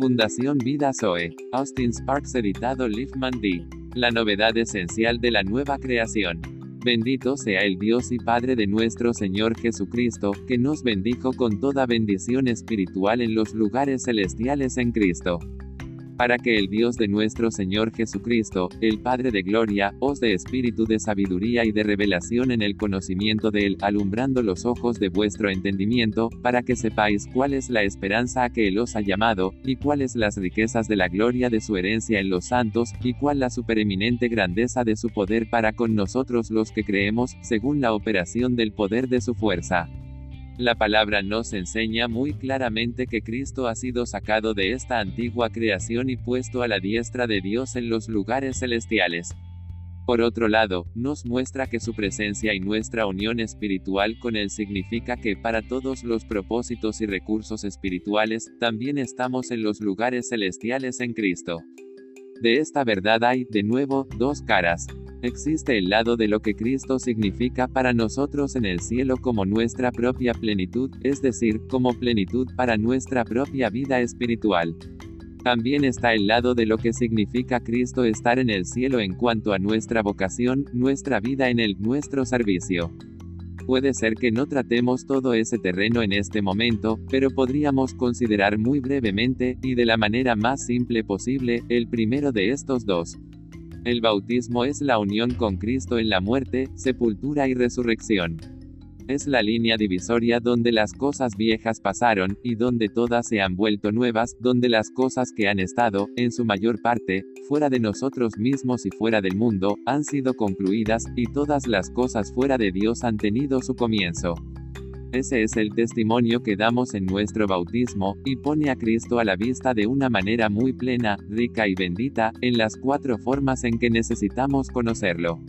Fundación Vida Zoe. Austin Sparks editado Liefman D. La novedad esencial de la nueva creación. Bendito sea el Dios y Padre de nuestro Señor Jesucristo, que nos bendijo con toda bendición espiritual en los lugares celestiales en Cristo para que el Dios de nuestro Señor Jesucristo, el Padre de Gloria, os dé espíritu de sabiduría y de revelación en el conocimiento de Él, alumbrando los ojos de vuestro entendimiento, para que sepáis cuál es la esperanza a que Él os ha llamado, y cuáles las riquezas de la gloria de su herencia en los santos, y cuál la supereminente grandeza de su poder para con nosotros los que creemos, según la operación del poder de su fuerza. La palabra nos enseña muy claramente que Cristo ha sido sacado de esta antigua creación y puesto a la diestra de Dios en los lugares celestiales. Por otro lado, nos muestra que su presencia y nuestra unión espiritual con Él significa que para todos los propósitos y recursos espirituales, también estamos en los lugares celestiales en Cristo. De esta verdad hay, de nuevo, dos caras. Existe el lado de lo que Cristo significa para nosotros en el cielo como nuestra propia plenitud, es decir, como plenitud para nuestra propia vida espiritual. También está el lado de lo que significa Cristo estar en el cielo en cuanto a nuestra vocación, nuestra vida en el nuestro servicio. Puede ser que no tratemos todo ese terreno en este momento, pero podríamos considerar muy brevemente, y de la manera más simple posible, el primero de estos dos. El bautismo es la unión con Cristo en la muerte, sepultura y resurrección. Es la línea divisoria donde las cosas viejas pasaron, y donde todas se han vuelto nuevas, donde las cosas que han estado, en su mayor parte, fuera de nosotros mismos y fuera del mundo, han sido concluidas, y todas las cosas fuera de Dios han tenido su comienzo. Ese es el testimonio que damos en nuestro bautismo, y pone a Cristo a la vista de una manera muy plena, rica y bendita, en las cuatro formas en que necesitamos conocerlo.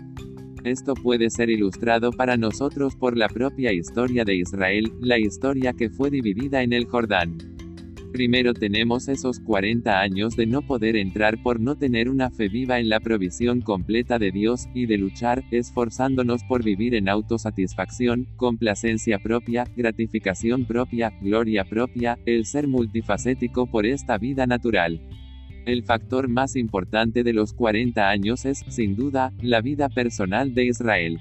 Esto puede ser ilustrado para nosotros por la propia historia de Israel, la historia que fue dividida en el Jordán. Primero tenemos esos 40 años de no poder entrar por no tener una fe viva en la provisión completa de Dios, y de luchar, esforzándonos por vivir en autosatisfacción, complacencia propia, gratificación propia, gloria propia, el ser multifacético por esta vida natural. El factor más importante de los 40 años es, sin duda, la vida personal de Israel.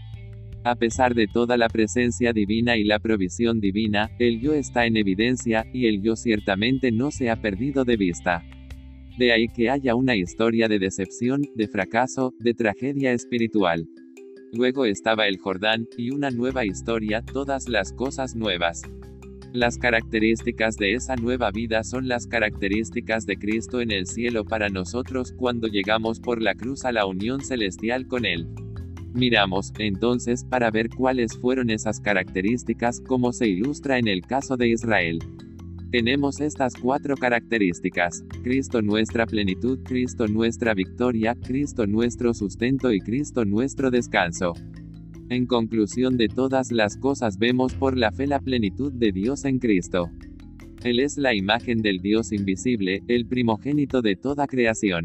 A pesar de toda la presencia divina y la provisión divina, el yo está en evidencia, y el yo ciertamente no se ha perdido de vista. De ahí que haya una historia de decepción, de fracaso, de tragedia espiritual. Luego estaba el Jordán, y una nueva historia, todas las cosas nuevas. Las características de esa nueva vida son las características de Cristo en el cielo para nosotros cuando llegamos por la cruz a la unión celestial con Él. Miramos, entonces, para ver cuáles fueron esas características, como se ilustra en el caso de Israel. Tenemos estas cuatro características. Cristo nuestra plenitud, Cristo nuestra victoria, Cristo nuestro sustento y Cristo nuestro descanso. En conclusión de todas las cosas vemos por la fe la plenitud de Dios en Cristo. Él es la imagen del Dios invisible, el primogénito de toda creación